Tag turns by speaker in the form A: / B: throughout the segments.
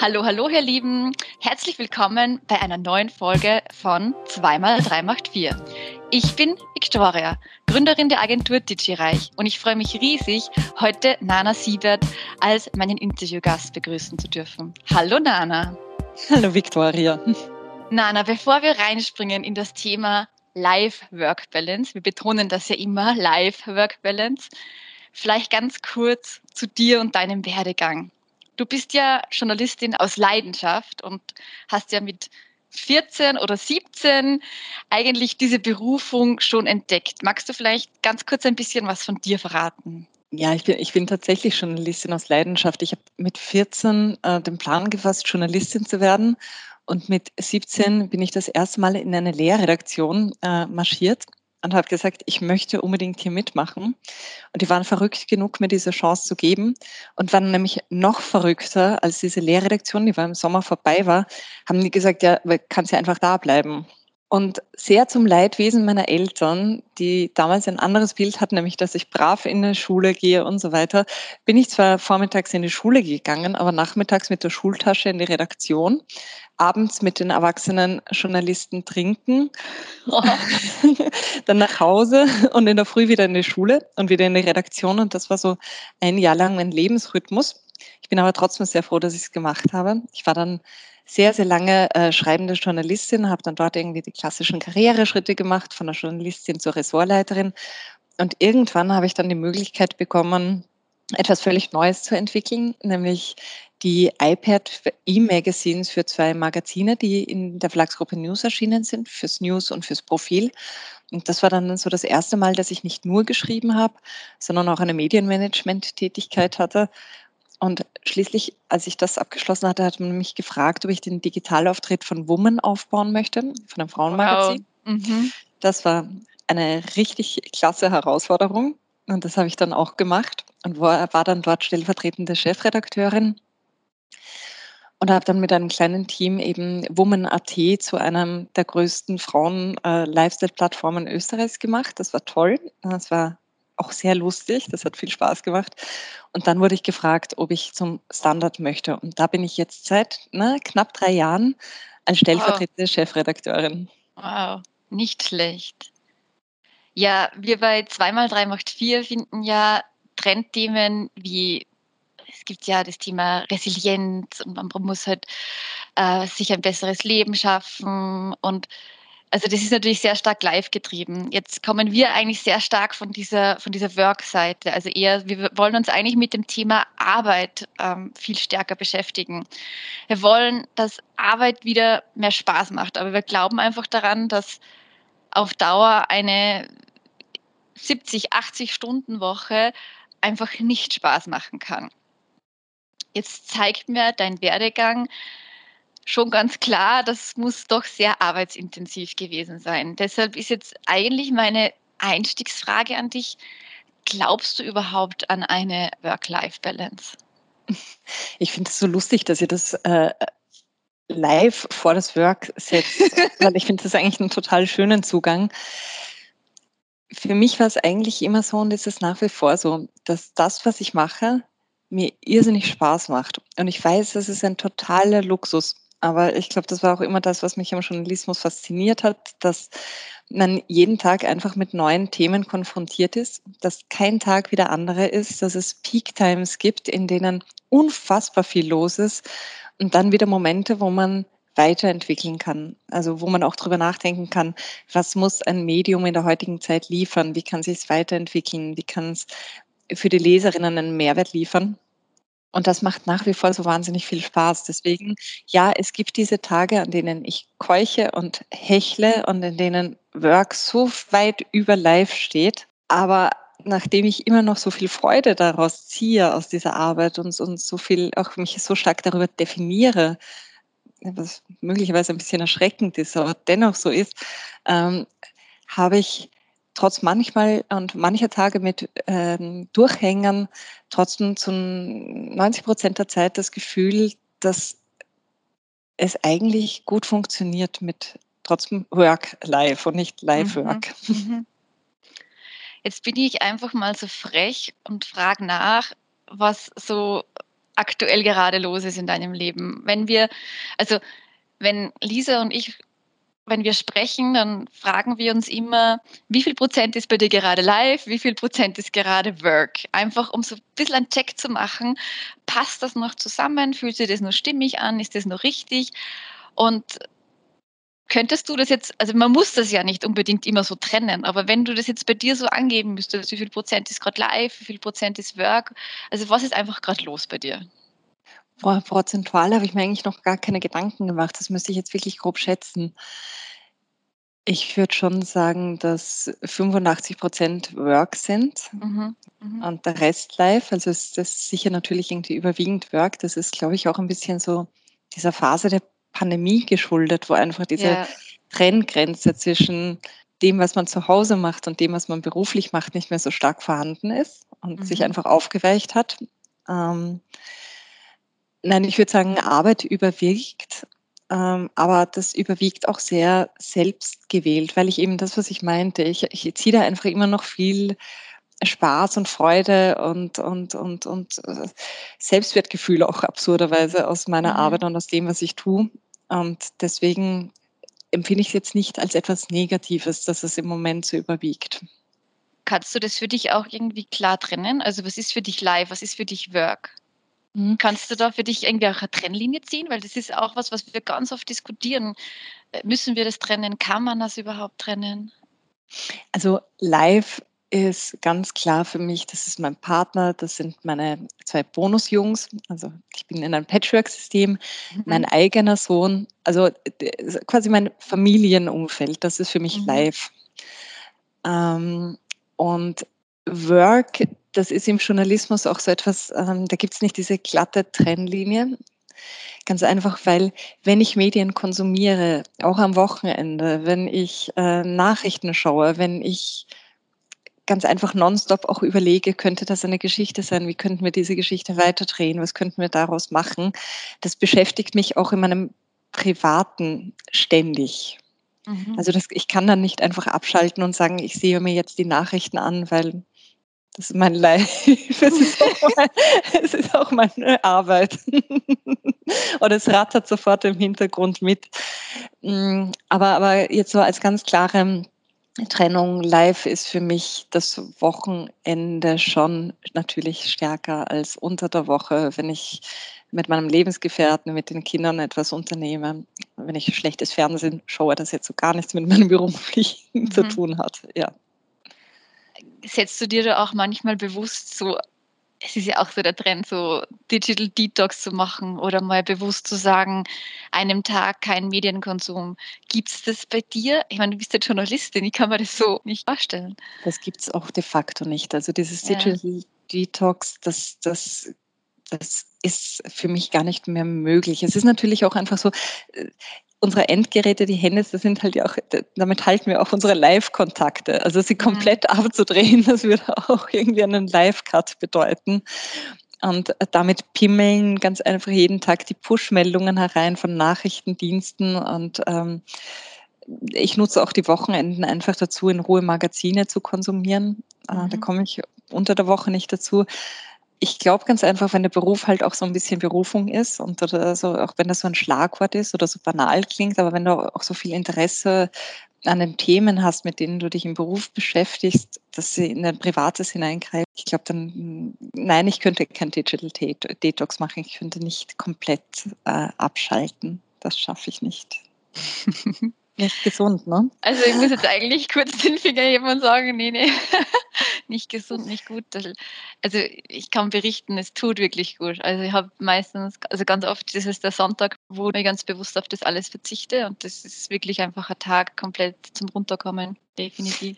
A: Hallo, hallo, ihr Lieben. Herzlich willkommen bei einer neuen Folge von 2x3 macht 4. Ich bin Victoria, Gründerin der Agentur DigiReich und ich freue mich riesig, heute Nana Siebert als meinen Interviewgast begrüßen zu dürfen. Hallo Nana.
B: Hallo Victoria.
A: Nana, bevor wir reinspringen in das Thema Life-Work-Balance, wir betonen das ja immer, Life-Work-Balance, vielleicht ganz kurz zu dir und deinem Werdegang. Du bist ja Journalistin aus Leidenschaft und hast ja mit 14 oder 17 eigentlich diese Berufung schon entdeckt. Magst du vielleicht ganz kurz ein bisschen was von dir verraten?
B: Ja, ich bin, ich bin tatsächlich Journalistin aus Leidenschaft. Ich habe mit 14 äh, den Plan gefasst, Journalistin zu werden. Und mit 17 bin ich das erste Mal in eine Lehrredaktion äh, marschiert und habe gesagt, ich möchte unbedingt hier mitmachen. Und die waren verrückt genug, mir diese Chance zu geben und waren nämlich noch verrückter, als diese Lehrredaktion, die war im Sommer vorbei war, haben die gesagt, ja, kannst ja einfach da bleiben. Und sehr zum Leidwesen meiner Eltern, die damals ein anderes Bild hatten, nämlich dass ich brav in die Schule gehe und so weiter, bin ich zwar vormittags in die Schule gegangen, aber nachmittags mit der Schultasche in die Redaktion, abends mit den erwachsenen Journalisten trinken, oh. dann nach Hause und in der Früh wieder in die Schule und wieder in die Redaktion. Und das war so ein Jahr lang mein Lebensrhythmus. Ich bin aber trotzdem sehr froh, dass ich es gemacht habe. Ich war dann sehr, sehr lange äh, schreibende Journalistin, habe dann dort irgendwie die klassischen Karriereschritte gemacht, von der Journalistin zur Ressortleiterin. Und irgendwann habe ich dann die Möglichkeit bekommen, etwas völlig Neues zu entwickeln, nämlich die iPad E-Magazines für zwei Magazine, die in der Verlagsgruppe News erschienen sind, fürs News und fürs Profil. Und das war dann so das erste Mal, dass ich nicht nur geschrieben habe, sondern auch eine Medienmanagement-Tätigkeit hatte und schließlich, als ich das abgeschlossen hatte, hat man mich gefragt, ob ich den Digitalauftritt von Woman aufbauen möchte, von einem Frauenmagazin. Wow. Mhm. Das war eine richtig klasse Herausforderung und das habe ich dann auch gemacht und war, war dann dort stellvertretende Chefredakteurin und habe dann mit einem kleinen Team eben Woman.at zu einem der größten Frauen-Lifestyle-Plattformen äh, Österreichs gemacht. Das war toll. Das war auch sehr lustig. Das hat viel Spaß gemacht. Und dann wurde ich gefragt, ob ich zum Standard möchte. Und da bin ich jetzt seit ne, knapp drei Jahren als stellvertretende wow. Chefredakteurin.
A: Wow, nicht schlecht. Ja, wir bei 2x3 macht 4 finden ja Trendthemen wie es gibt ja das Thema Resilienz und man muss halt äh, sich ein besseres Leben schaffen und also das ist natürlich sehr stark live getrieben. Jetzt kommen wir eigentlich sehr stark von dieser, von dieser Work-Seite. Also eher, wir wollen uns eigentlich mit dem Thema Arbeit ähm, viel stärker beschäftigen. Wir wollen, dass Arbeit wieder mehr Spaß macht. Aber wir glauben einfach daran, dass auf Dauer eine 70, 80 Stunden Woche einfach nicht Spaß machen kann. Jetzt zeigt mir dein Werdegang, schon ganz klar, das muss doch sehr arbeitsintensiv gewesen sein. Deshalb ist jetzt eigentlich meine Einstiegsfrage an dich, glaubst du überhaupt an eine Work-Life-Balance?
B: Ich finde es so lustig, dass ihr das äh, live vor das Work setzt, weil ich finde das eigentlich einen total schönen Zugang. Für mich war es eigentlich immer so und ist es nach wie vor so, dass das, was ich mache, mir irrsinnig Spaß macht. Und ich weiß, das ist ein totaler Luxus. Aber ich glaube, das war auch immer das, was mich am Journalismus fasziniert hat, dass man jeden Tag einfach mit neuen Themen konfrontiert ist, dass kein Tag wie der andere ist, dass es Peak Times gibt, in denen unfassbar viel los ist und dann wieder Momente, wo man weiterentwickeln kann. Also wo man auch darüber nachdenken kann, was muss ein Medium in der heutigen Zeit liefern, wie kann es sich weiterentwickeln, wie kann es für die Leserinnen einen Mehrwert liefern. Und das macht nach wie vor so wahnsinnig viel Spaß. Deswegen, ja, es gibt diese Tage, an denen ich keuche und hechle und in denen Work so weit über Live steht. Aber nachdem ich immer noch so viel Freude daraus ziehe aus dieser Arbeit und, und so viel auch mich so stark darüber definiere, was möglicherweise ein bisschen erschreckend ist, aber dennoch so ist, ähm, habe ich trotz manchmal und mancher Tage mit ähm, Durchhängern trotzdem zu 90 Prozent der Zeit das Gefühl, dass es eigentlich gut funktioniert mit trotzdem Work live und nicht Live mhm, Work. Mhm.
A: Jetzt bin ich einfach mal so frech und frage nach, was so aktuell gerade los ist in deinem Leben. Wenn wir, also wenn Lisa und ich, wenn wir sprechen, dann fragen wir uns immer, wie viel Prozent ist bei dir gerade live, wie viel Prozent ist gerade Work? Einfach um so ein bisschen einen Check zu machen, passt das noch zusammen, fühlt sich das noch stimmig an, ist das noch richtig? Und Könntest du das jetzt, also man muss das ja nicht unbedingt immer so trennen, aber wenn du das jetzt bei dir so angeben müsstest, wie viel Prozent ist gerade live, wie viel Prozent ist Work, also was ist einfach gerade los bei dir?
B: Prozentual habe ich mir eigentlich noch gar keine Gedanken gemacht. Das müsste ich jetzt wirklich grob schätzen. Ich würde schon sagen, dass 85 Prozent Work sind mhm, mh. und der Rest live. Also ist das sicher natürlich irgendwie überwiegend Work. Das ist, glaube ich, auch ein bisschen so dieser Phase der Pandemie geschuldet, wo einfach diese ja. Trenngrenze zwischen dem, was man zu Hause macht und dem, was man beruflich macht, nicht mehr so stark vorhanden ist und mhm. sich einfach aufgeweicht hat. Ähm, nein, ich würde sagen, Arbeit überwiegt, ähm, aber das überwiegt auch sehr selbst gewählt, weil ich eben das, was ich meinte, ich, ich ziehe da einfach immer noch viel Spaß und Freude und, und, und, und äh, Selbstwertgefühl auch absurderweise aus meiner mhm. Arbeit und aus dem, was ich tue. Und deswegen empfinde ich es jetzt nicht als etwas Negatives, dass es im Moment so überwiegt.
A: Kannst du das für dich auch irgendwie klar trennen? Also was ist für dich Live, was ist für dich Work? Mhm. Kannst du da für dich irgendwie auch eine Trennlinie ziehen? Weil das ist auch was, was wir ganz oft diskutieren. Äh, müssen wir das trennen? Kann man das überhaupt trennen?
B: Also live ist ganz klar für mich, das ist mein Partner, das sind meine zwei Bonusjungs. Also ich bin in einem Patchwork-System, mhm. mein eigener Sohn, also quasi mein Familienumfeld, das ist für mich mhm. live. Ähm, und Work, das ist im Journalismus auch so etwas, ähm, da gibt es nicht diese glatte Trennlinie. Ganz einfach, weil wenn ich Medien konsumiere, auch am Wochenende, wenn ich äh, Nachrichten schaue, wenn ich ganz einfach nonstop auch überlege, könnte das eine Geschichte sein? Wie könnten wir diese Geschichte weiterdrehen? Was könnten wir daraus machen? Das beschäftigt mich auch in meinem Privaten ständig. Mhm. Also das, ich kann dann nicht einfach abschalten und sagen, ich sehe mir jetzt die Nachrichten an, weil das ist mein Life. Es ist auch, mein, es ist auch meine Arbeit. Oder es rattert sofort im Hintergrund mit. Mm, aber, aber jetzt so als ganz klare Trennung live ist für mich das Wochenende schon natürlich stärker als unter der Woche, wenn ich mit meinem Lebensgefährten, mit den Kindern etwas unternehme. Wenn ich schlechtes Fernsehen schaue, das jetzt so gar nichts mit meinem beruflichen mhm. zu tun hat. Ja.
A: Setzt du dir da auch manchmal bewusst so es ist ja auch so der Trend, so Digital Detox zu machen oder mal bewusst zu sagen, einem Tag kein Medienkonsum. Gibt es das bei dir? Ich meine, du bist ja Journalistin, ich kann mir das so nicht vorstellen.
B: Das gibt es auch de facto nicht. Also dieses Digital ja. Detox, das, das, das ist für mich gar nicht mehr möglich. Es ist natürlich auch einfach so, äh, unsere Endgeräte, die Hände, das sind halt ja auch, damit halten wir auch unsere Live-Kontakte. Also sie mhm. komplett mhm. abzudrehen, das würde auch irgendwie einen Live-Cut bedeuten. Und damit pimmeln ganz einfach jeden Tag die Push-Meldungen herein von Nachrichtendiensten und ähm, ich nutze auch die Wochenenden einfach dazu, in Ruhe Magazine zu konsumieren. Äh, mhm. Da komme ich unter der Woche nicht dazu ich glaube ganz einfach, wenn der Beruf halt auch so ein bisschen Berufung ist und oder so, auch wenn das so ein Schlagwort ist oder so banal klingt, aber wenn du auch so viel Interesse an den Themen hast, mit denen du dich im Beruf beschäftigst, dass sie in dein Privates hineingreifen. Ich glaube dann, nein, ich könnte kein Digital Detox machen. Ich könnte nicht komplett äh, abschalten. Das schaffe ich nicht. Nicht gesund, ne?
A: Also ich muss jetzt eigentlich kurz den Finger heben und sagen, nee, nee, nicht gesund, nicht gut. Also ich kann berichten, es tut wirklich gut. Also ich habe meistens, also ganz oft, das ist der Sonntag, wo ich ganz bewusst auf das alles verzichte und das ist wirklich einfach ein Tag komplett zum Runterkommen, definitiv.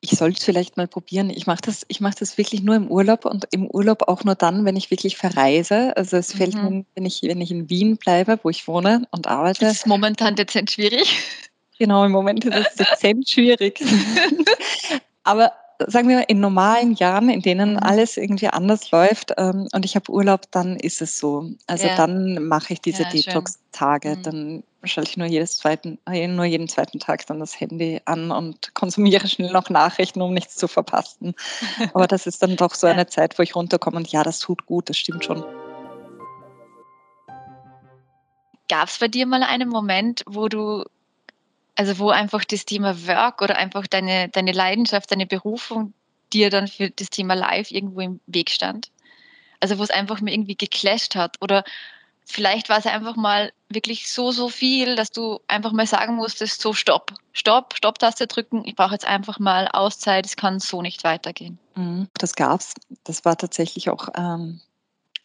B: Ich sollte es vielleicht mal probieren. Ich mache das, ich mache das wirklich nur im Urlaub und im Urlaub auch nur dann, wenn ich wirklich verreise. Also es fällt mhm. mir, wenn ich, wenn ich in Wien bleibe, wo ich wohne und arbeite.
A: Das ist momentan dezent schwierig.
B: Genau, im Moment ist es dezent schwierig. Aber sagen wir in normalen Jahren, in denen mhm. alles irgendwie anders läuft ähm, und ich habe Urlaub, dann ist es so. Also ja. dann mache ich diese ja, Detox-Tage. Mhm. Dann schalte ich nur, jedes zweiten, äh, nur jeden zweiten Tag dann das Handy an und konsumiere schnell noch Nachrichten, um nichts zu verpassen. Aber das ist dann doch so eine Zeit, wo ich runterkomme und ja, das tut gut, das stimmt schon.
A: Gab es bei dir mal einen Moment, wo du, also wo einfach das Thema Work oder einfach deine, deine Leidenschaft, deine Berufung dir dann für das Thema Live irgendwo im Weg stand? Also wo es einfach mir irgendwie geclasht hat oder vielleicht war es einfach mal wirklich so, so viel, dass du einfach mal sagen musstest, so stopp, stopp, Stopptaste drücken, ich brauche jetzt einfach mal Auszeit, es kann so nicht weitergehen.
B: Mhm, das gab's. Das war tatsächlich auch ähm,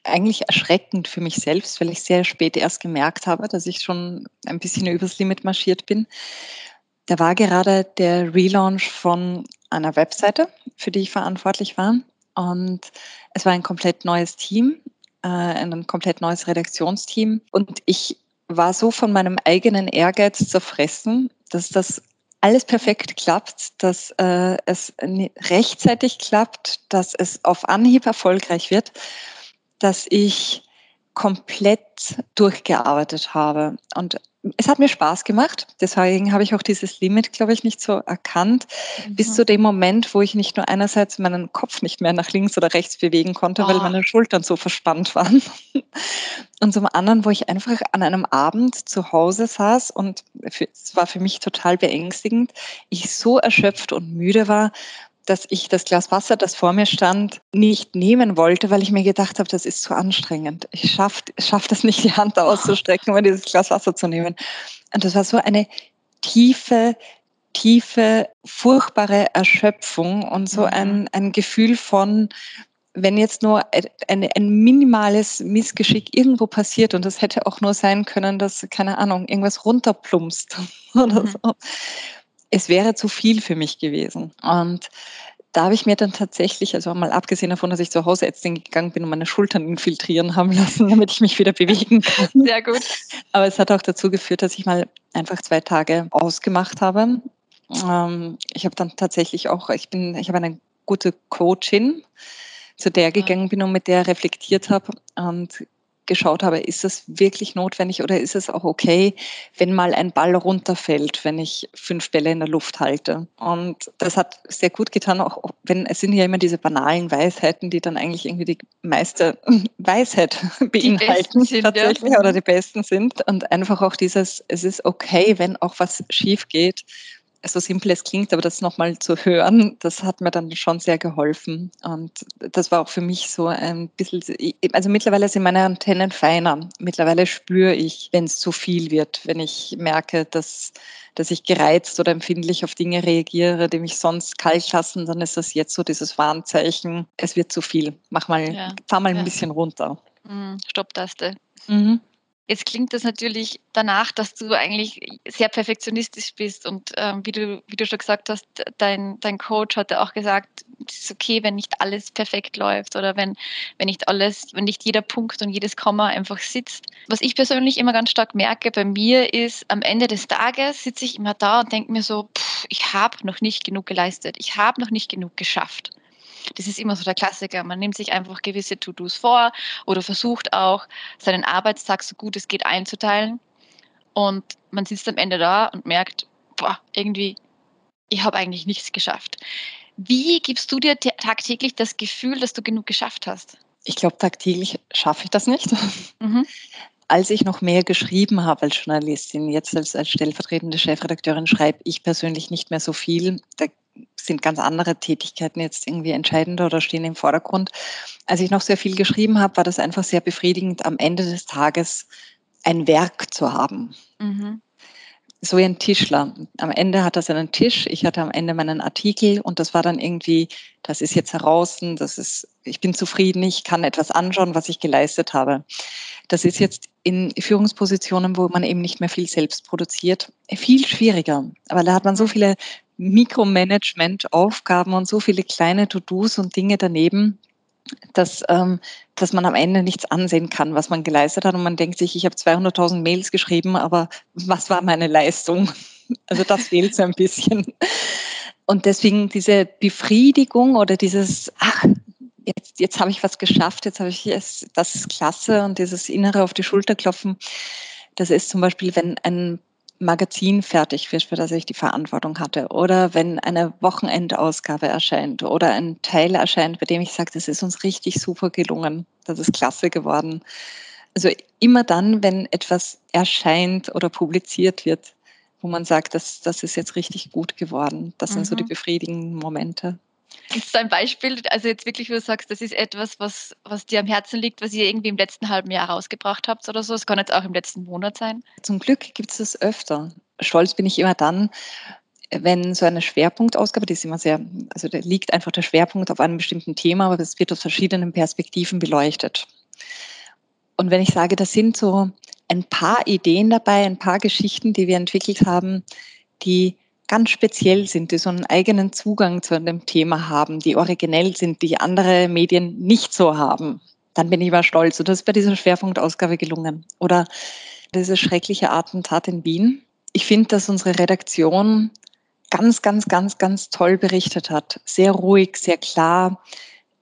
B: eigentlich erschreckend für mich selbst, weil ich sehr spät erst gemerkt habe, dass ich schon ein bisschen übers Limit marschiert bin. Da war gerade der Relaunch von einer Webseite, für die ich verantwortlich war. Und es war ein komplett neues Team äh, ein komplett neues Redaktionsteam. Und ich war so von meinem eigenen Ehrgeiz zerfressen, dass das alles perfekt klappt, dass äh, es rechtzeitig klappt, dass es auf Anhieb erfolgreich wird, dass ich komplett durchgearbeitet habe. Und es hat mir Spaß gemacht. Deswegen habe ich auch dieses Limit, glaube ich, nicht so erkannt. Mhm. Bis zu dem Moment, wo ich nicht nur einerseits meinen Kopf nicht mehr nach links oder rechts bewegen konnte, oh. weil meine Schultern so verspannt waren. Und zum anderen, wo ich einfach an einem Abend zu Hause saß und es war für mich total beängstigend, ich so erschöpft und müde war dass ich das Glas Wasser, das vor mir stand, nicht nehmen wollte, weil ich mir gedacht habe, das ist zu anstrengend. Ich schaffe schaff das nicht, die Hand auszustrecken, um dieses Glas Wasser zu nehmen. Und das war so eine tiefe, tiefe, furchtbare Erschöpfung und so mhm. ein, ein Gefühl von, wenn jetzt nur ein, ein, minimales Missgeschick irgendwo passiert und das hätte auch nur sein können, dass, keine Ahnung, irgendwas runterplumpst oder mhm. so es wäre zu viel für mich gewesen. Und da habe ich mir dann tatsächlich, also mal abgesehen davon, dass ich zur Hausärztin gegangen bin und meine Schultern infiltrieren haben lassen, damit ich mich wieder bewegen kann.
A: Sehr gut.
B: Aber es hat auch dazu geführt, dass ich mal einfach zwei Tage ausgemacht habe. Ähm, ich habe dann tatsächlich auch, ich bin, ich habe eine gute Coachin, zu der gegangen bin und mit der reflektiert habe und geschaut habe, ist das wirklich notwendig oder ist es auch okay, wenn mal ein Ball runterfällt, wenn ich fünf Bälle in der Luft halte. Und das hat sehr gut getan, auch wenn es sind ja immer diese banalen Weisheiten, die dann eigentlich irgendwie die meiste Weisheit beinhalten sind, tatsächlich ja. oder die besten sind. Und einfach auch dieses, es ist okay, wenn auch was schief geht so simpel es klingt, aber das nochmal zu hören, das hat mir dann schon sehr geholfen. Und das war auch für mich so ein bisschen, also mittlerweile sind meine Antennen feiner. Mittlerweile spüre ich, wenn es zu viel wird, wenn ich merke, dass, dass ich gereizt oder empfindlich auf Dinge reagiere, die mich sonst kalt lassen, dann ist das jetzt so dieses Warnzeichen, es wird zu viel. Mach mal, ja. fahr mal ein ja. bisschen runter.
A: Stopptaste. Mhm. Jetzt klingt das natürlich danach, dass du eigentlich sehr perfektionistisch bist und ähm, wie, du, wie du schon gesagt hast, dein, dein Coach hatte auch gesagt, es ist okay, wenn nicht alles perfekt läuft oder wenn, wenn nicht alles, wenn nicht jeder Punkt und jedes Komma einfach sitzt. Was ich persönlich immer ganz stark merke bei mir ist, am Ende des Tages sitze ich immer da und denke mir so, pff, ich habe noch nicht genug geleistet, ich habe noch nicht genug geschafft. Das ist immer so der Klassiker. Man nimmt sich einfach gewisse To-Dos vor oder versucht auch, seinen Arbeitstag so gut es geht einzuteilen. Und man sitzt am Ende da und merkt, boah, irgendwie, ich habe eigentlich nichts geschafft. Wie gibst du dir tagtäglich das Gefühl, dass du genug geschafft hast?
B: Ich glaube, tagtäglich schaffe ich das nicht. Mhm. Als ich noch mehr geschrieben habe als Journalistin, jetzt als, als stellvertretende Chefredakteurin, schreibe ich persönlich nicht mehr so viel. Da sind ganz andere Tätigkeiten jetzt irgendwie entscheidender oder stehen im Vordergrund. Als ich noch sehr viel geschrieben habe, war das einfach sehr befriedigend, am Ende des Tages ein Werk zu haben. Mhm. So wie ein Tischler. Am Ende hat er seinen Tisch, ich hatte am Ende meinen Artikel und das war dann irgendwie, das ist jetzt heraus, das ist, ich bin zufrieden, ich kann etwas anschauen, was ich geleistet habe. Das ist jetzt in Führungspositionen, wo man eben nicht mehr viel selbst produziert, viel schwieriger. Aber da hat man so viele Mikromanagement-Aufgaben und so viele kleine To-Dos und Dinge daneben, dass, ähm, dass man am Ende nichts ansehen kann, was man geleistet hat. Und man denkt sich, ich habe 200.000 Mails geschrieben, aber was war meine Leistung? Also das fehlt so ein bisschen. Und deswegen diese Befriedigung oder dieses, ach, jetzt, jetzt habe ich was geschafft, jetzt habe ich es, das ist klasse und dieses innere auf die Schulter klopfen, das ist zum Beispiel, wenn ein Magazin fertig wird, für das ich die Verantwortung hatte, oder wenn eine Wochenendausgabe erscheint oder ein Teil erscheint, bei dem ich sage, das ist uns richtig super gelungen, das ist klasse geworden. Also immer dann, wenn etwas erscheint oder publiziert wird, wo man sagt, das, das ist jetzt richtig gut geworden. Das mhm. sind so die mhm. befriedigenden Momente.
A: Gibt es da ein Beispiel, also jetzt wirklich, wo du sagst, das ist etwas, was, was dir am Herzen liegt, was ihr irgendwie im letzten halben Jahr rausgebracht habt oder so? Es kann jetzt auch im letzten Monat sein.
B: Zum Glück gibt es das öfter. Stolz bin ich immer dann, wenn so eine Schwerpunktausgabe, die ist immer sehr, also da liegt einfach der Schwerpunkt auf einem bestimmten Thema, aber es wird aus verschiedenen Perspektiven beleuchtet. Und wenn ich sage, das sind so ein paar Ideen dabei, ein paar Geschichten, die wir entwickelt haben, die ganz speziell sind, die so einen eigenen Zugang zu einem Thema haben, die originell sind, die andere Medien nicht so haben, dann bin ich immer stolz. Und das ist bei dieser Schwerpunktausgabe gelungen. Oder dieses schreckliche Attentat in Wien. Ich finde, dass unsere Redaktion ganz, ganz, ganz, ganz toll berichtet hat. Sehr ruhig, sehr klar,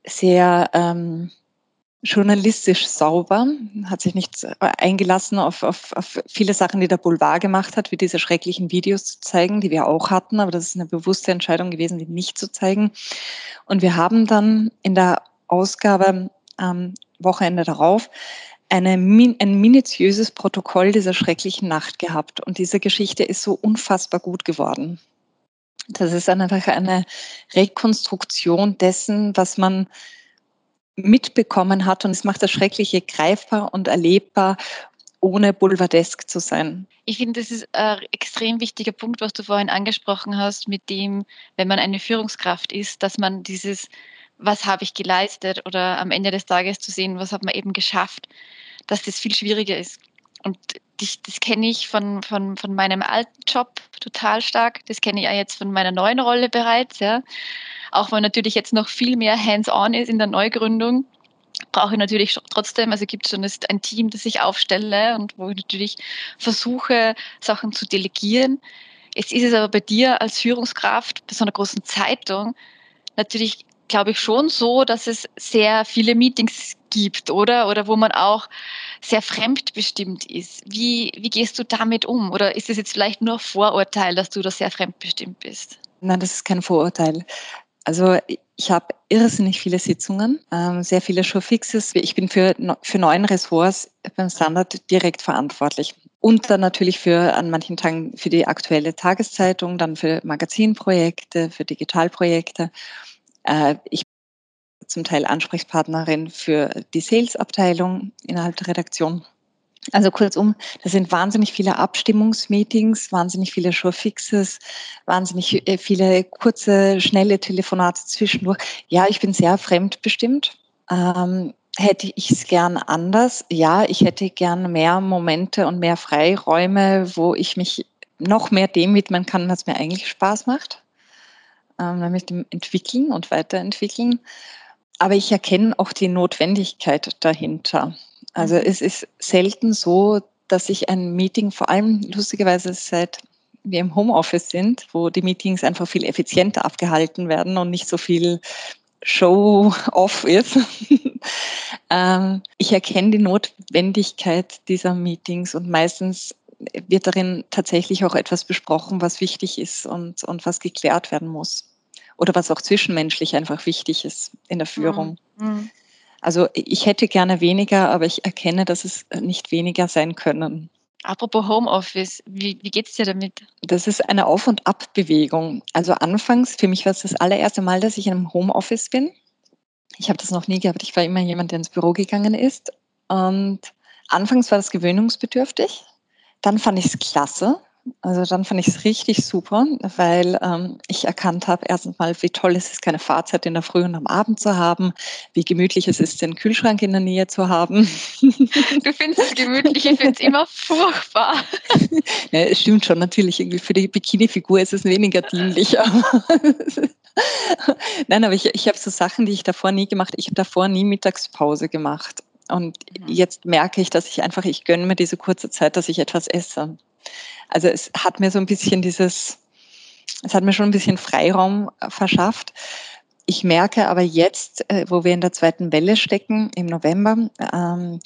B: sehr ähm, journalistisch sauber, hat sich nicht äh, eingelassen auf, auf, auf viele Sachen, die der Boulevard gemacht hat, wie diese schrecklichen Videos zu zeigen, die wir auch hatten, aber das ist eine bewusste Entscheidung gewesen, die nicht zu zeigen. Und wir haben dann in der Ausgabe am Wochenende darauf eine, ein minutiöses Protokoll dieser schrecklichen Nacht gehabt. Und diese Geschichte ist so unfassbar gut geworden. Das ist einfach eine Rekonstruktion dessen, was man mitbekommen hat. Und es macht das Schreckliche greifbar und erlebbar, ohne boulevardesk zu sein.
A: Ich finde, das ist ein extrem wichtiger Punkt, was du vorhin angesprochen hast, mit dem, wenn man eine Führungskraft ist, dass man dieses, was habe ich geleistet oder am Ende des Tages zu sehen, was hat man eben geschafft, dass das viel schwieriger ist. Und das, das kenne ich von, von, von meinem alten Job total stark. Das kenne ich ja jetzt von meiner neuen Rolle bereits. Ja. Auch wenn natürlich jetzt noch viel mehr hands-on ist in der Neugründung, brauche ich natürlich trotzdem, also gibt es schon ein Team, das ich aufstelle und wo ich natürlich versuche, Sachen zu delegieren. Jetzt ist es aber bei dir als Führungskraft bei so einer großen Zeitung natürlich glaube ich, schon so, dass es sehr viele Meetings gibt, oder? Oder wo man auch sehr fremdbestimmt ist. Wie, wie gehst du damit um? Oder ist es jetzt vielleicht nur Vorurteil, dass du da sehr fremdbestimmt bist?
B: Nein, das ist kein Vorurteil. Also ich habe irrsinnig viele Sitzungen, ähm, sehr viele Showfixes. Ich bin für, für neun Ressorts beim Standard direkt verantwortlich. Und dann natürlich für an manchen Tagen für die aktuelle Tageszeitung, dann für Magazinprojekte, für Digitalprojekte. Äh, ich bin zum Teil Ansprechpartnerin für die Sales-Abteilung innerhalb der Redaktion. Also kurzum, das sind wahnsinnig viele Abstimmungsmeetings, wahnsinnig viele Showfixes, wahnsinnig äh, viele kurze, schnelle Telefonate zwischendurch. Ja, ich bin sehr fremdbestimmt. Ähm, hätte ich es gern anders? Ja, ich hätte gern mehr Momente und mehr Freiräume, wo ich mich noch mehr dem widmen kann, was mir eigentlich Spaß macht nämlich dem Entwickeln und Weiterentwickeln. Aber ich erkenne auch die Notwendigkeit dahinter. Also es ist selten so, dass ich ein Meeting, vor allem lustigerweise seit wir im Homeoffice sind, wo die Meetings einfach viel effizienter abgehalten werden und nicht so viel Show-off ist. ähm, ich erkenne die Notwendigkeit dieser Meetings und meistens wird darin tatsächlich auch etwas besprochen, was wichtig ist und, und was geklärt werden muss. Oder was auch zwischenmenschlich einfach wichtig ist in der Führung. Mhm. Also ich hätte gerne weniger, aber ich erkenne, dass es nicht weniger sein können.
A: Apropos Homeoffice, wie, wie geht es dir damit?
B: Das ist eine Auf- und Abbewegung. Also anfangs, für mich war es das allererste Mal, dass ich in einem Homeoffice bin. Ich habe das noch nie gehabt. Ich war immer jemand, der ins Büro gegangen ist. Und anfangs war das gewöhnungsbedürftig. Dann fand ich es klasse. Also dann fand ich es richtig super, weil ähm, ich erkannt habe, erstens mal, wie toll es ist, keine Fahrzeit in der Früh und am Abend zu haben, wie gemütlich es ist, den Kühlschrank in der Nähe zu haben.
A: Du findest es gemütlich, ich finde es immer furchtbar.
B: Ja, es stimmt schon, natürlich, für die Bikini-Figur ist es weniger dienlich. Nein, aber ich, ich habe so Sachen, die ich davor nie gemacht habe. Ich habe davor nie Mittagspause gemacht. Und mhm. jetzt merke ich, dass ich einfach, ich gönne mir diese kurze Zeit, dass ich etwas esse. Also es hat mir so ein bisschen dieses, es hat mir schon ein bisschen Freiraum verschafft. Ich merke aber jetzt, äh, wo wir in der zweiten Welle stecken, im November, ähm,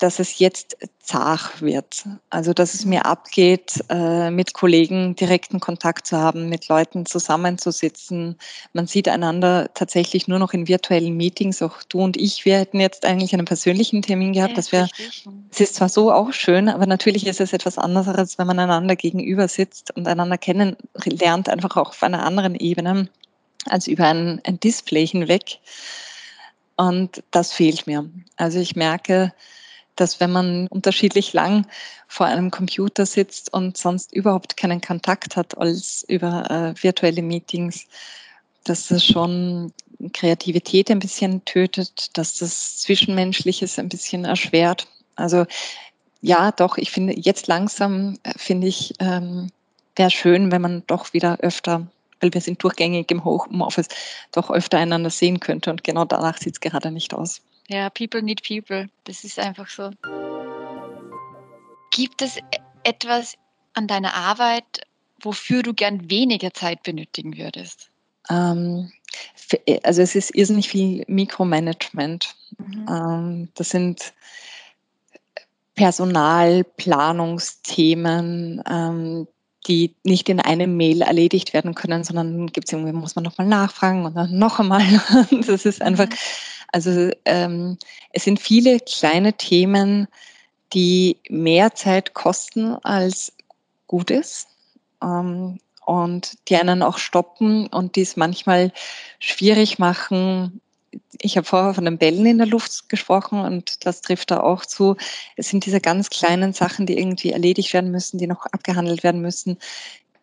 B: dass es jetzt zart wird. Also dass es mir abgeht, äh, mit Kollegen direkten Kontakt zu haben, mit Leuten zusammenzusitzen. Man sieht einander tatsächlich nur noch in virtuellen Meetings. Auch du und ich, wir hätten jetzt eigentlich einen persönlichen Termin gehabt. Ja, dass wir, es ist zwar so auch schön, aber natürlich ist es etwas anderes, wenn man einander gegenüber sitzt und einander kennenlernt, einfach auch auf einer anderen Ebene als über ein, ein Display hinweg. Und das fehlt mir. Also ich merke, dass wenn man unterschiedlich lang vor einem Computer sitzt und sonst überhaupt keinen Kontakt hat als über äh, virtuelle Meetings, dass das schon Kreativität ein bisschen tötet, dass das Zwischenmenschliches ein bisschen erschwert. Also ja, doch, ich finde jetzt langsam, äh, finde ich, ähm, wäre schön, wenn man doch wieder öfter weil wir sind durchgängig im Homeoffice, doch öfter einander sehen könnte. Und genau danach sieht es gerade nicht aus.
A: Ja, people need people. Das ist einfach so. Gibt es e-, etwas an deiner Arbeit, wofür du gern weniger Zeit benötigen würdest? Ähm,
B: äh, also es ist irrsinnig viel Mikromanagement. Mhm. Ähm, das sind Personalplanungsthemen, ähm, die nicht in einem Mail erledigt werden können, sondern gibt's irgendwie, muss man nochmal nachfragen und dann noch einmal. das ist einfach, mhm. Also ähm, es sind viele kleine Themen, die mehr Zeit kosten als gut ist. Ähm, und die einen auch stoppen und die es manchmal schwierig machen, ich habe vorher von den Bällen in der Luft gesprochen und das trifft da auch zu. Es sind diese ganz kleinen Sachen, die irgendwie erledigt werden müssen, die noch abgehandelt werden müssen,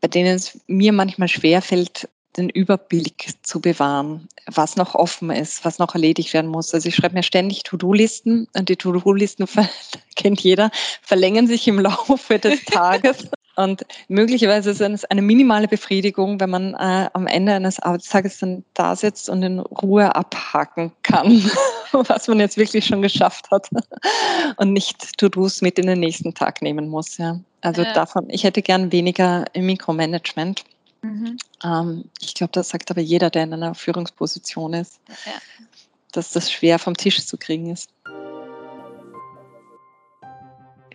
B: bei denen es mir manchmal schwerfällt, den Überblick zu bewahren, was noch offen ist, was noch erledigt werden muss. Also ich schreibe mir ständig To-Do-Listen und die To-Do-Listen kennt jeder, verlängern sich im Laufe des Tages. Und möglicherweise ist es eine minimale Befriedigung, wenn man äh, am Ende eines Arbeitstages dann da sitzt und in Ruhe abhaken kann, was man jetzt wirklich schon geschafft hat und nicht To-Dos mit in den nächsten Tag nehmen muss. Ja. Also ja. davon, ich hätte gern weniger Mikromanagement. Mhm. Ähm, ich glaube, das sagt aber jeder, der in einer Führungsposition ist, ja. dass das schwer vom Tisch zu kriegen ist.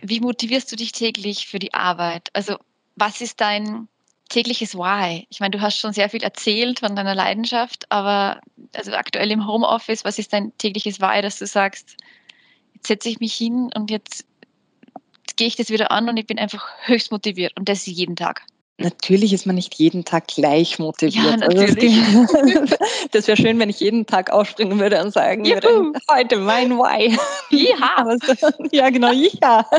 A: Wie motivierst du dich täglich für die Arbeit? Also was ist dein tägliches Why? Ich meine, du hast schon sehr viel erzählt von deiner Leidenschaft, aber also aktuell im Homeoffice, was ist dein tägliches Why, dass du sagst, jetzt setze ich mich hin und jetzt gehe ich das wieder an und ich bin einfach höchst motiviert und das jeden Tag.
B: Natürlich ist man nicht jeden Tag gleich motiviert. Ja,
A: also natürlich.
B: Also das wäre schön, wenn ich jeden Tag aufspringen würde und sagen Juhu. würde, heute mein Why. Ja. ja, genau, ja.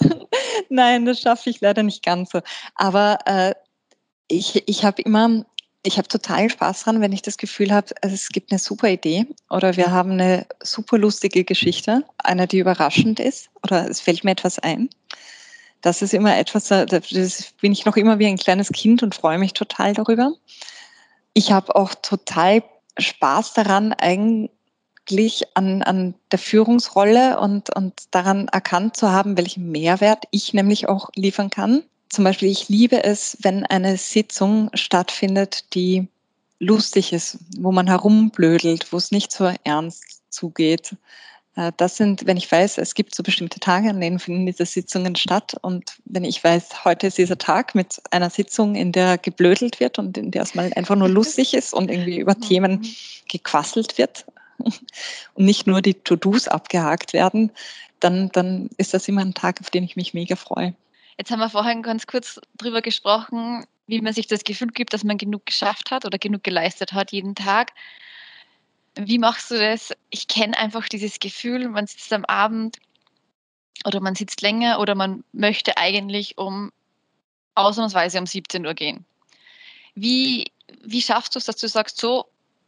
B: Nein, das schaffe ich leider nicht ganz so. Aber äh, ich, ich habe immer, ich habe total Spaß dran, wenn ich das Gefühl habe, es gibt eine super Idee oder wir haben eine super lustige Geschichte, eine, die überraschend ist oder es fällt mir etwas ein das ist immer etwas, da bin ich noch immer wie ein kleines Kind und freue mich total darüber. Ich habe auch total Spaß daran, eigentlich an, an der Führungsrolle und, und daran erkannt zu haben, welchen Mehrwert ich nämlich auch liefern kann. Zum Beispiel, ich liebe es, wenn eine Sitzung stattfindet, die lustig ist, wo man herumblödelt, wo es nicht so ernst zugeht, das sind, wenn ich weiß, es gibt so bestimmte Tage, an denen finden diese Sitzungen statt. Und wenn ich weiß, heute ist dieser Tag mit einer Sitzung, in der geblödelt wird und in der es mal einfach nur lustig ist und irgendwie über. Themen gequasselt wird und nicht nur die To-Dos abgehakt werden, dann, dann ist das immer ein Tag, auf den ich mich mega freue.
A: Jetzt haben wir vorhin ganz kurz drüber gesprochen, wie man sich das Gefühl gibt, dass man genug geschafft hat oder genug geleistet hat jeden Tag. Wie machst du das? Ich kenne einfach dieses Gefühl, man sitzt am Abend oder man sitzt länger oder man möchte eigentlich um ausnahmsweise um 17 Uhr gehen. Wie, wie schaffst du es, dass du sagst, so,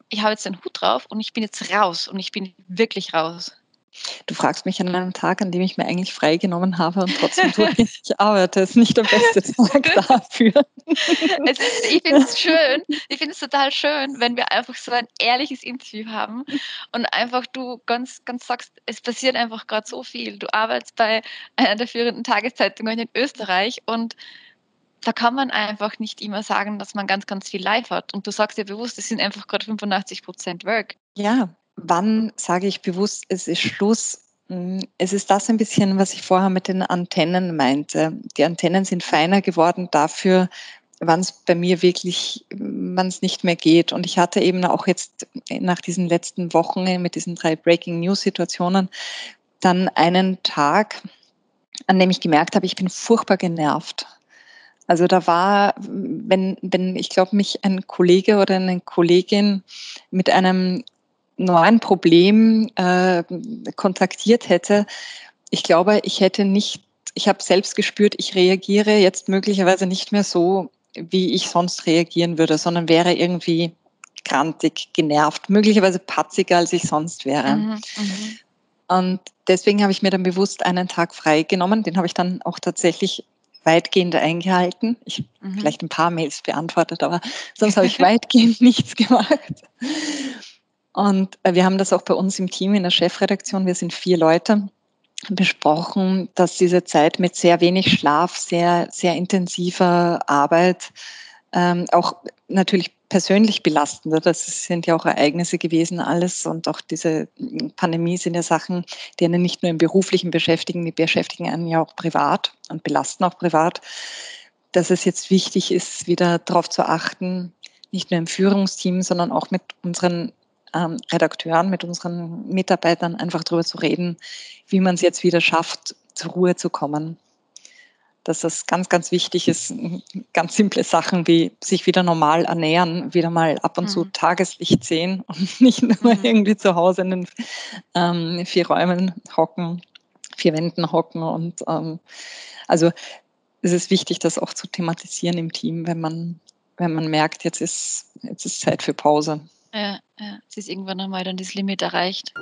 A: ich habe jetzt den Hut drauf und ich bin jetzt raus und ich bin wirklich raus?
B: Du fragst mich an einem Tag, an dem ich mir eigentlich freigenommen habe und trotzdem tue ich, ich arbeite. Es ist nicht der beste Tag dafür.
A: Ist, ich finde es schön, ich finde es total schön, wenn wir einfach so ein ehrliches Interview haben und einfach du ganz, ganz sagst, es passiert einfach gerade so viel. Du arbeitest bei einer der führenden Tageszeitungen in Österreich und da kann man einfach nicht immer sagen, dass man ganz, ganz viel live hat. Und du sagst dir bewusst, es sind einfach gerade 85 Prozent Work.
B: Ja, wann sage ich bewusst, es ist Schluss Hm, es ist das ein bisschen, was ich vorher mit den Antennen meinte. Die Antennen sind feiner geworden dafür, wann es bei mir wirklich, wann es nicht mehr geht. Und ich hatte eben auch jetzt nach diesen letzten Wochen mit diesen drei Breaking News Situationen dann einen Tag, an dem ich gemerkt habe, ich bin furchtbar genervt. Also da war, wenn, wenn ich glaube, mich ein Kollege oder eine Kollegin mit einem neuen Problem äh, kontaktiert hätte, ich glaube, ich hätte nicht, ich habe selbst gespürt, ich reagiere jetzt möglicherweise nicht mehr so, wie ich sonst reagieren würde, sondern wäre irgendwie grantig, genervt, möglicherweise patziger, als ich sonst wäre. Mhm, mhm. Und deswegen habe ich mir dann bewusst einen Tag frei genommen. Den habe ich dann auch tatsächlich weitgehend eingehalten. Ich mhm. vielleicht ein paar Mails beantwortet, aber sonst habe ich weitgehend nichts gemacht. Und äh, wir haben das auch bei uns im Team in der Chefredaktion, wir sind vier Leute, besprochen, dass diese Zeit mit sehr wenig Schlaf, sehr, sehr intensiver Arbeit, ähm, auch natürlich persönlich belastender, das sind ja auch Ereignisse gewesen alles. Und auch diese Pandemie sind ja Sachen, die einen nicht nur im beruflichen beschäftigen, die beschäftigen einen ja auch privat und belasten auch privat, dass es jetzt wichtig ist, wieder darauf zu achten, nicht nur im Führungsteam, sondern auch mit unseren ähm, Redakteuren, mit unseren Mitarbeitern einfach darüber zu reden, wie man es jetzt wieder schafft, zur Ruhe zu kommen dass das ganz, ganz wichtig ist, ganz simple Sachen wie sich wieder normal ernähren, wieder mal ab und mhm. zu Tageslicht sehen und nicht nur mhm. irgendwie zu Hause in den ähm, vier Räumen hocken, vier Wänden hocken. Und ähm, also es ist wichtig, das auch zu thematisieren im Team, wenn man, wenn man merkt, jetzt ist, jetzt ist Zeit für Pause.
A: Ja, ja, es ist irgendwann einmal dann das Limit erreicht.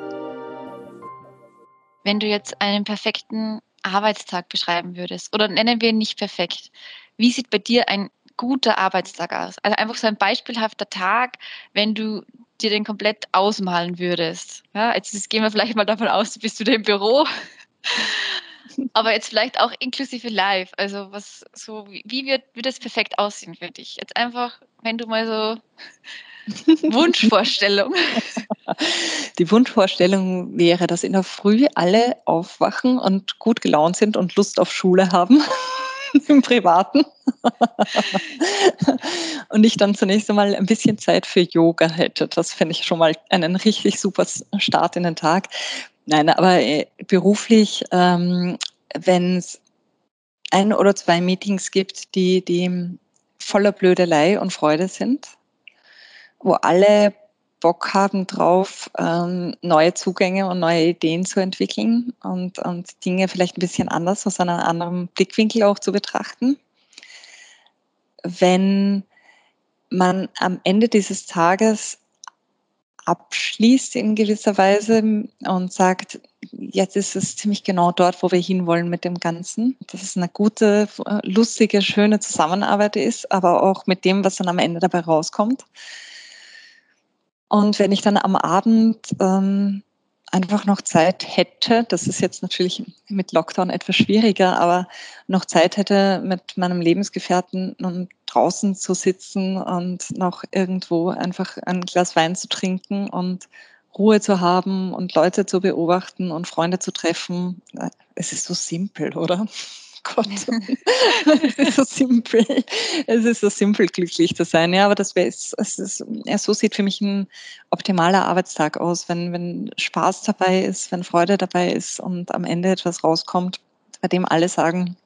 A: Wenn du jetzt einen perfekten Arbeitstag beschreiben würdest, oder nennen wir ihn nicht perfekt, wie sieht bei dir ein guter Arbeitstag aus? Also einfach so ein beispielhafter Tag, wenn du dir den komplett ausmalen würdest. Ja, jetzt gehen wir vielleicht mal davon aus, du bist im Büro. Aber jetzt vielleicht auch inklusive live. Also was so, wie wird, wird das perfekt aussehen für dich? Jetzt einfach, wenn du mal so Wunschvorstellung.
B: Die Wunschvorstellung wäre, dass in der Früh alle aufwachen und gut gelaunt sind und Lust auf Schule haben im Privaten. und ich dann zunächst einmal ein bisschen Zeit für Yoga hätte. Das finde ich schon mal einen richtig super Start in den Tag. Nein, aber äh, beruflich, ähm, wenn es ein oder zwei Meetings gibt, die, die voller Blödelei und Freude sind, wo alle Bock haben drauf, ähm, neue Zugänge und neue Ideen zu entwickeln und, und Dinge vielleicht ein bisschen anders aus einem anderen Blickwinkel auch zu betrachten. Wenn man am Ende dieses Tages abschließt in gewisser Weise und sagt, jetzt ist es ziemlich genau dort, wo wir hinwollen mit dem Ganzen. Dass es eine gute, lustige, schöne Zusammenarbeit ist, aber auch mit dem, was dann am Ende dabei rauskommt. Und wenn ich dann am Abend ähm, einfach noch Zeit hätte, das ist jetzt natürlich mit Lockdown etwas schwieriger, aber noch Zeit hätte, mit meinem Lebensgefährten draußen zu sitzen und noch irgendwo einfach ein Glas Wein zu trinken und Ruhe zu haben und Leute zu beobachten und Freunde zu treffen. Es ist so simpel, oder? Gott, es ist so simpel. Es ist so simpel, glücklich zu sein. Ja, aber das wäre, ja, so sieht für mich ein optimaler Arbeitstag aus, wenn, wenn Spaß dabei ist, wenn Freude dabei ist und am Ende etwas rauskommt, bei dem alle sagen,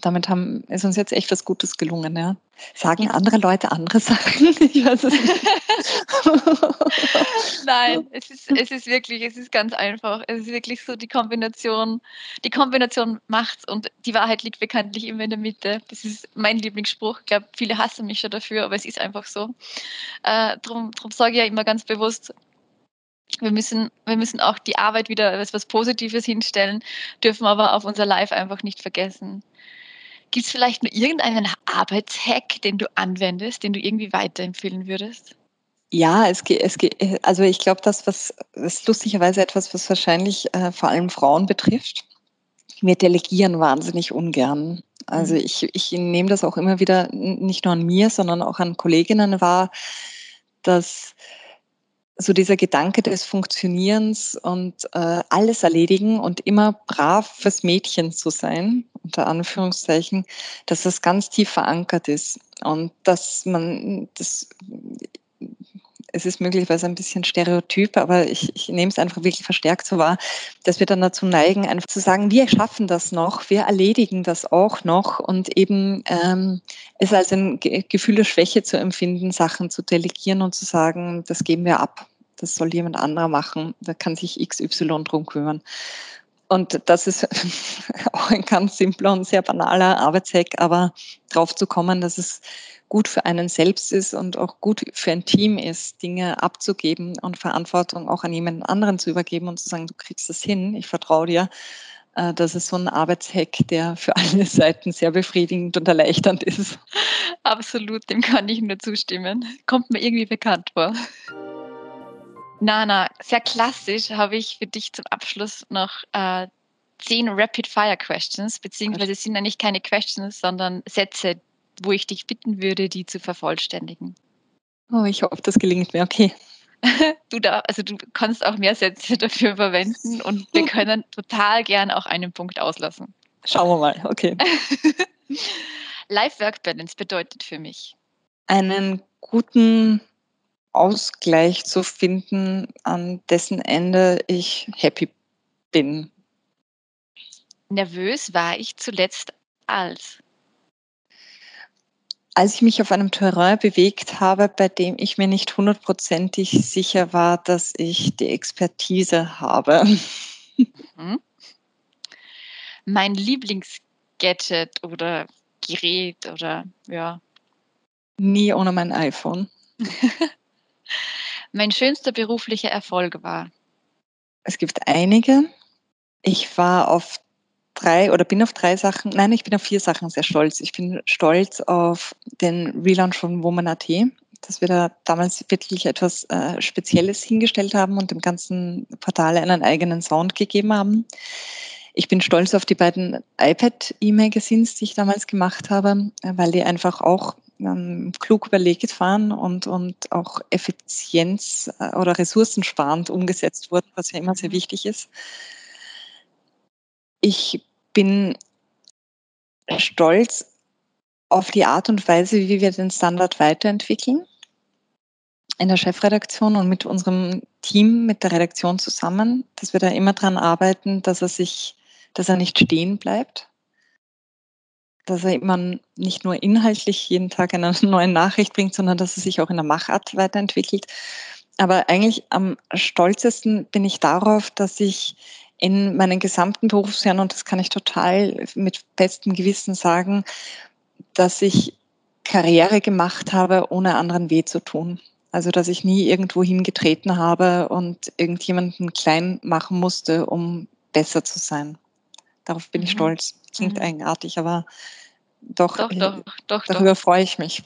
B: damit haben, ist uns jetzt echt was Gutes gelungen, ja. Sagen andere Leute andere Sachen? Ich weiß es nicht.
A: Nein, es ist, es ist wirklich, es ist ganz einfach. Es ist wirklich so die Kombination, die Kombination macht's und die Wahrheit liegt bekanntlich immer in der Mitte. Das ist mein Lieblingsspruch. Ich glaube, viele hassen mich schon dafür, aber es ist einfach so. Äh, drum, drum sage ich ja immer ganz bewusst, wir müssen, wir müssen auch die Arbeit wieder als was Positives hinstellen, dürfen aber auf unser Live einfach nicht vergessen. Gibt es vielleicht nur irgendeinen Arbeitshack, den du anwendest, den du irgendwie weiterempfehlen würdest?
B: Ja, es geht, es geht, also ich glaube, das was ist lustigerweise etwas, was wahrscheinlich äh, vor allem Frauen betrifft. Wir delegieren wahnsinnig ungern. Also mhm. ich, ich nehme das auch immer wieder nicht nur an mir, sondern auch an Kolleginnen wahr, dass so dieser Gedanke des Funktionierens und äh, alles erledigen und immer brav fürs Mädchen zu sein, unter Anführungszeichen, dass das ganz tief verankert ist. Und dass man das es ist möglicherweise ein bisschen stereotyp, aber ich, ich nehme es einfach wirklich verstärkt so wahr, dass wir dann dazu neigen, einfach zu sagen, wir schaffen das noch, wir erledigen das auch noch und eben ähm, es als ein Gefühl der Schwäche zu empfinden, Sachen zu delegieren und zu sagen, das geben wir ab, das soll jemand anderer machen, da kann sich XY drum kümmern. Und das ist auch ein ganz simpler und sehr banaler Arbeitshack, aber drauf zu kommen, dass es gut für einen selbst ist und auch gut für ein Team ist, Dinge abzugeben und Verantwortung auch an jemanden anderen zu übergeben und zu sagen, du kriegst das hin, ich vertraue dir. Äh, das ist so ein Arbeitshack, der für alle Seiten sehr befriedigend und erleichternd ist.
A: Absolut, dem kann ich nur zustimmen. Kommt mir irgendwie bekannt vor. Nana, sehr klassisch habe ich für dich zum Abschluss noch äh, zehn Rapid-Fire-Questions, beziehungsweise sind eigentlich keine Questions, sondern Sätze, wo ich dich bitten würde, die zu vervollständigen.
B: Oh, ich hoffe, das gelingt mir. Okay.
A: Du, da, also du kannst auch mehr Sätze dafür verwenden und wir können total gern auch einen Punkt auslassen.
B: Schauen wir mal, okay.
A: Life-Work-Balance bedeutet für mich.
B: Einen guten Ausgleich zu finden, an dessen Ende ich happy bin.
A: Nervös war ich zuletzt als
B: als ich mich auf einem Terrain bewegt habe, bei dem ich mir nicht hundertprozentig sicher war, dass ich die Expertise habe. Mhm.
A: Mein Lieblingsgadget oder Gerät oder ja.
B: Nie ohne mein iPhone.
A: mein schönster beruflicher Erfolg war.
B: Es gibt einige. Ich war auf drei oder bin auf drei Sachen, nein, ich bin auf vier Sachen sehr stolz. Ich bin stolz auf den Relaunch von Woman.at, dass wir da damals wirklich etwas äh, Spezielles hingestellt haben und dem ganzen Portal einen eigenen Sound gegeben haben. Ich bin stolz auf die beiden iPad-E-Magazines, die ich damals gemacht habe, weil die einfach auch ähm, klug überlegt waren und, und auch effizienz- äh, oder ressourcensparend umgesetzt wurden, was ja immer sehr mhm. wichtig ist. Ich bin stolz auf die Art und Weise, wie wir den Standard weiterentwickeln in der Chefredaktion und mit unserem Team, mit der Redaktion zusammen, dass wir da immer dran arbeiten, dass er sich, dass er nicht stehen bleibt, dass er immer nicht nur inhaltlich jeden Tag eine neue Nachricht bringt, sondern dass er sich auch in der Machart weiterentwickelt. Aber eigentlich am stolzesten bin ich darauf, dass ich in meinen gesamten Berufsjahren, und das kann ich total mit bestem Gewissen sagen, dass ich Karriere gemacht habe, ohne anderen weh zu tun. Also, dass ich nie irgendwo hingetreten habe und irgendjemanden klein machen musste, um besser zu sein. Darauf bin mhm. ich stolz. Klingt mhm. eigenartig, aber doch, doch, doch, doch darüber doch. freue ich mich.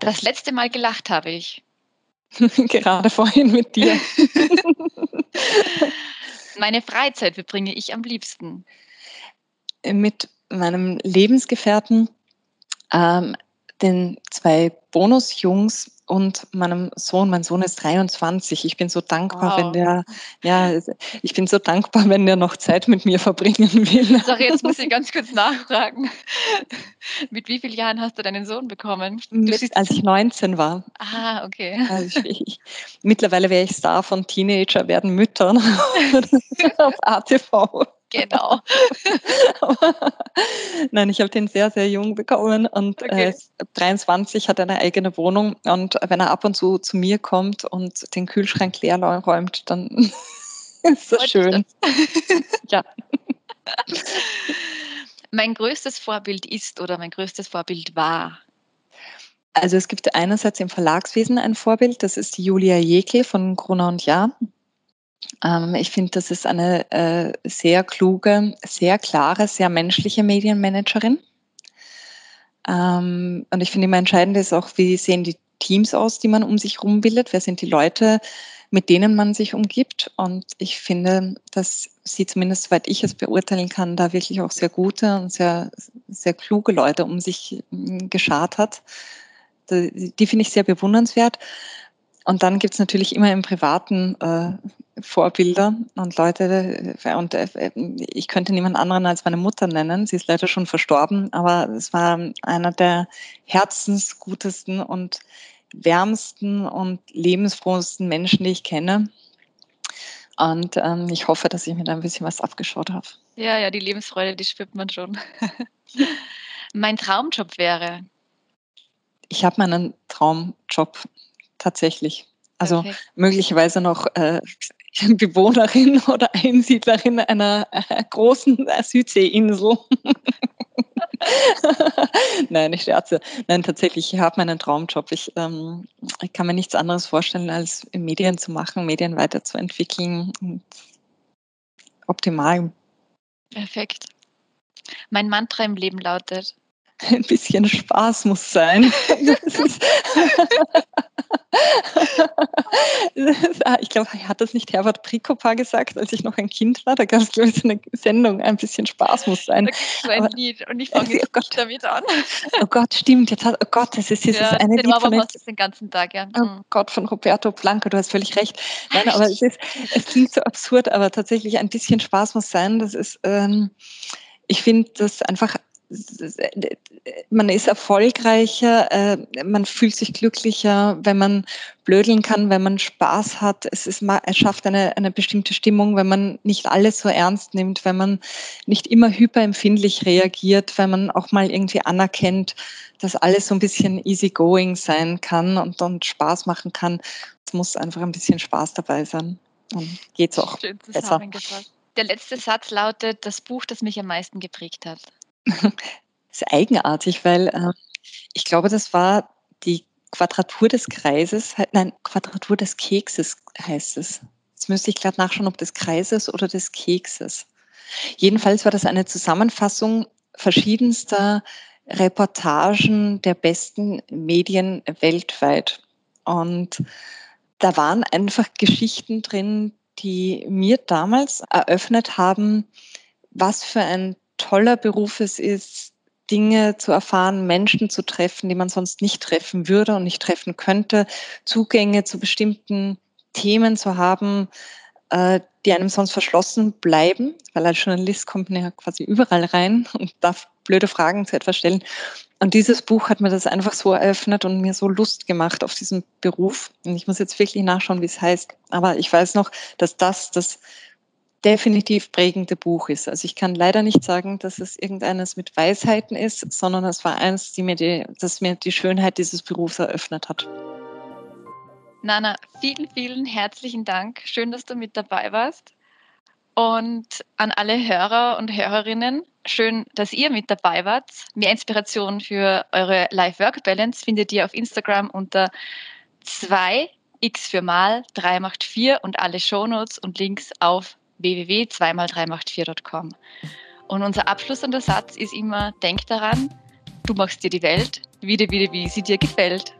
A: Das letzte Mal gelacht habe ich.
B: Gerade vorhin mit dir.
A: Meine Freizeit verbringe ich am liebsten.
B: Mit meinem Lebensgefährten, ähm, den zwei Bonusjungs und meinem Sohn. Mein Sohn ist 23. Ich bin so dankbar, wow. wenn der, ja, ich bin so dankbar, wenn der noch Zeit mit mir verbringen will.
A: Sorry, jetzt muss ich ganz kurz nachfragen. Mit wie vielen Jahren hast du deinen Sohn bekommen?
B: Mit, als ich 19 war.
A: Ah, okay.
B: Also ich, ich, mittlerweile wäre ich Star von Teenager werden Müttern auf ATV.
A: Genau.
B: Nein, ich habe den sehr, sehr jung bekommen und okay. äh, 23 hat eine eigene Wohnung und wenn er ab und zu zu mir kommt und den Kühlschrank leer räumt, dann ist das schön.
A: ja. Mein größtes Vorbild ist oder mein größtes Vorbild war
B: also es gibt einerseits im Verlagswesen ein Vorbild, das ist Julia Jekel von Gruner und Jahr. Ähm, ich finde, das ist eine äh, sehr kluge, sehr klare, sehr menschliche Medienmanagerin. Ähm, und ich finde immer entscheidend ist auch, wie sehen die Teams aus, die man um sich herum bildet? Wer sind die Leute, mit denen man sich umgibt? Und ich finde, dass sie zumindest, soweit ich es beurteilen kann, da wirklich auch sehr gute und sehr, sehr kluge Leute um sich hm, geschart hat, Die, die finde ich sehr bewundernswert. Und dann gibt es natürlich immer im Privaten äh, Vorbilder und Leute, äh, und äh, ich könnte niemand anderen als meine Mutter nennen. Sie ist leider schon verstorben, aber es war einer der herzensgutesten und wärmsten und lebensfrohesten Menschen, die ich kenne. Und ähm, ich hoffe, dass ich mir da ein bisschen was abgeschaut habe.
A: Ja, ja, die Lebensfreude, die spürt man schon. mein Traumjob wäre.
B: Ich habe meinen Traumjob tatsächlich. Also Perfekt. möglicherweise noch äh, Bewohnerin oder Einsiedlerin einer äh, großen Südseeinsel. Nein, ich scherze. Nein, tatsächlich, ich habe meinen Traumjob. Ich, ähm, ich kann mir nichts anderes vorstellen, als Medien zu machen, Medien weiterzuentwickeln. Optimal.
A: Perfekt. Mein Mantra im Leben lautet.
B: Ein bisschen Spaß muss sein. ich glaube, hat das nicht Herbert Prikopa gesagt, als ich noch ein Kind war? Da gab es, glaube ich, so eine Sendung, ein bisschen Spaß muss sein. Da
A: so ein Aber, Lied und ich fange jetzt oh Gott. damit an.
B: Oh Gott, stimmt. Jetzt hat, oh Gott, das ist dieses ja, eine
A: Lied von den, den ganzen Tag, ja.
B: Oh mhm. Gott, von Roberto Blanco, du hast völlig recht. Nein, aber es, ist, es klingt so absurd, aber tatsächlich ein bisschen Spaß muss sein. Das ist, ähm, ich finde das einfach man ist erfolgreicher, äh, man fühlt sich glücklicher, wenn man blödeln kann, wenn man Spaß hat. Es, ist, es schafft eine, eine bestimmte Stimmung, wenn man nicht alles so ernst nimmt, wenn man nicht immer hyperempfindlich reagiert, wenn man auch mal irgendwie anerkennt, dass alles so ein bisschen easygoing sein kann und, und Spaß machen kann. Es muss einfach ein bisschen Spaß dabei sein. Dann geht's auch Schön besser.
A: Der letzte Satz lautet, das Buch, das mich am meisten geprägt hat.
B: Das ist eigenartig, weil äh, ich glaube, das war die Quadratur des Kreises, nein, Quadratur des Kekses heißt es. Jetzt müsste ich gerade nachschauen, ob des Kreises oder des Kekses. Jedenfalls war das eine Zusammenfassung verschiedenster Reportagen der besten Medien weltweit. Und da waren einfach Geschichten drin, die mir damals eröffnet haben, was für ein toller Beruf es ist, Dinge zu erfahren, Menschen zu treffen, die man sonst nicht treffen würde und nicht treffen könnte, Zugänge zu bestimmten Themen zu haben, äh, die einem sonst verschlossen bleiben, weil als Journalist kommt man ja quasi überall rein und darf blöde Fragen zu etwas stellen. Und dieses Buch hat mir das einfach so eröffnet und mir so Lust gemacht auf diesen Beruf. Und ich muss jetzt wirklich nachschauen, wie es heißt. Aber ich weiß noch, dass das das definitiv prägende Buch ist. Also ich kann leider nicht sagen, dass es irgendeines mit Weisheiten ist, sondern es war eins, die mir die, das mir die Schönheit dieses Berufs eröffnet hat.
A: Nana, vielen, vielen herzlichen Dank. Schön, dass du mit dabei warst. Und an alle Hörer und Hörerinnen, schön, dass ihr mit dabei wart. Mehr Inspiration für eure Life-Work-Balance findet ihr auf Instagram unter 2x für mal, 3 macht 4 und alle Shownotes und Links auf www.2x3macht4.com. Und unser Abschluss an der Satz ist immer, denk daran, du machst dir die Welt, wieder, wieder, wie sie dir gefällt.